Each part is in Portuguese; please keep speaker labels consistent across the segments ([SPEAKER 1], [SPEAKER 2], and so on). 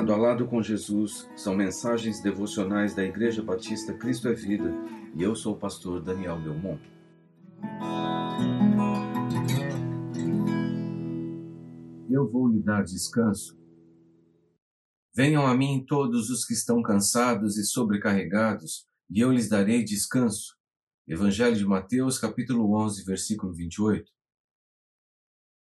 [SPEAKER 1] Lado a lado com Jesus são mensagens devocionais da Igreja Batista Cristo é Vida e eu sou o pastor Daniel Belmont. Eu vou lhe dar descanso. Venham a mim todos os que estão cansados e sobrecarregados, e eu lhes darei descanso. Evangelho de Mateus, capítulo 11, versículo 28.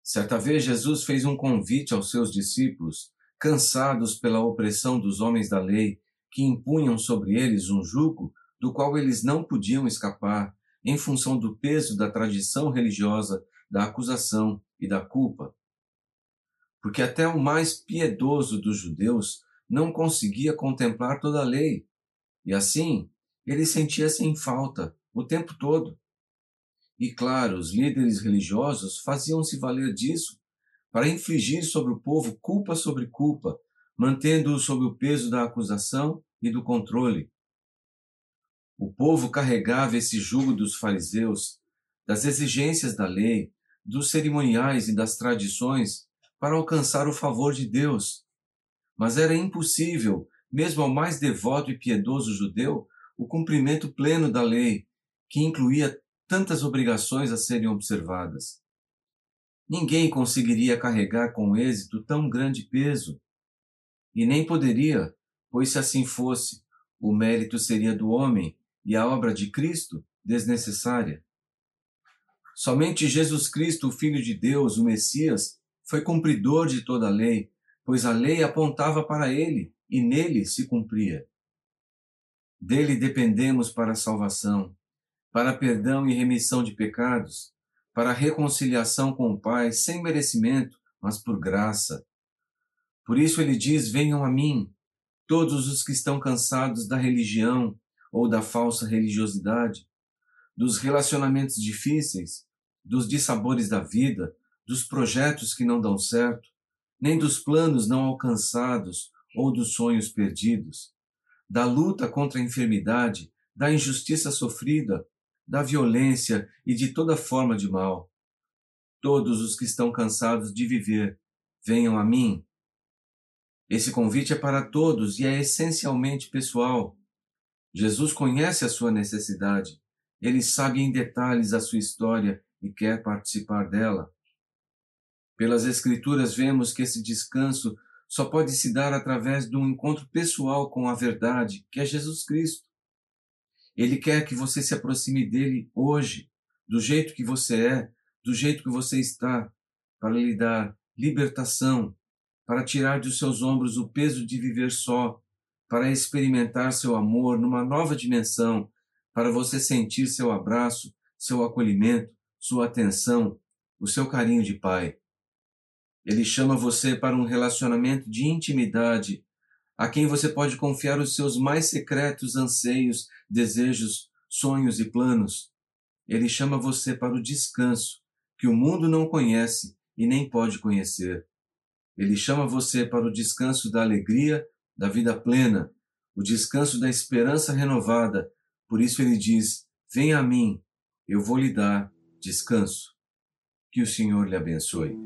[SPEAKER 1] Certa vez Jesus fez um convite aos seus discípulos cansados pela opressão dos homens da lei, que impunham sobre eles um jugo do qual eles não podiam escapar, em função do peso da tradição religiosa, da acusação e da culpa. Porque até o mais piedoso dos judeus não conseguia contemplar toda a lei, e assim ele sentia-se em falta o tempo todo. E claro, os líderes religiosos faziam-se valer disso para infligir sobre o povo culpa sobre culpa, mantendo-o sob o peso da acusação e do controle. O povo carregava esse jugo dos fariseus, das exigências da lei, dos cerimoniais e das tradições para alcançar o favor de Deus. Mas era impossível, mesmo ao mais devoto e piedoso judeu, o cumprimento pleno da lei, que incluía tantas obrigações a serem observadas. Ninguém conseguiria carregar com êxito tão grande peso. E nem poderia, pois se assim fosse, o mérito seria do homem e a obra de Cristo desnecessária. Somente Jesus Cristo, o Filho de Deus, o Messias, foi cumpridor de toda a lei, pois a lei apontava para ele e nele se cumpria. Dele dependemos para a salvação, para perdão e remissão de pecados, para a reconciliação com o Pai sem merecimento, mas por graça. Por isso ele diz: Venham a mim, todos os que estão cansados da religião ou da falsa religiosidade, dos relacionamentos difíceis, dos dissabores da vida, dos projetos que não dão certo, nem dos planos não alcançados ou dos sonhos perdidos, da luta contra a enfermidade, da injustiça sofrida da violência e de toda forma de mal. Todos os que estão cansados de viver, venham a mim. Esse convite é para todos e é essencialmente pessoal. Jesus conhece a sua necessidade, ele sabe em detalhes a sua história e quer participar dela. Pelas Escrituras, vemos que esse descanso só pode se dar através de um encontro pessoal com a verdade, que é Jesus Cristo. Ele quer que você se aproxime dele hoje, do jeito que você é, do jeito que você está, para lhe dar libertação, para tirar dos seus ombros o peso de viver só, para experimentar seu amor numa nova dimensão, para você sentir seu abraço, seu acolhimento, sua atenção, o seu carinho de pai. Ele chama você para um relacionamento de intimidade a quem você pode confiar os seus mais secretos anseios, desejos, sonhos e planos. Ele chama você para o descanso, que o mundo não conhece e nem pode conhecer. Ele chama você para o descanso da alegria, da vida plena, o descanso da esperança renovada. Por isso ele diz: Venha a mim, eu vou lhe dar descanso. Que o Senhor lhe abençoe.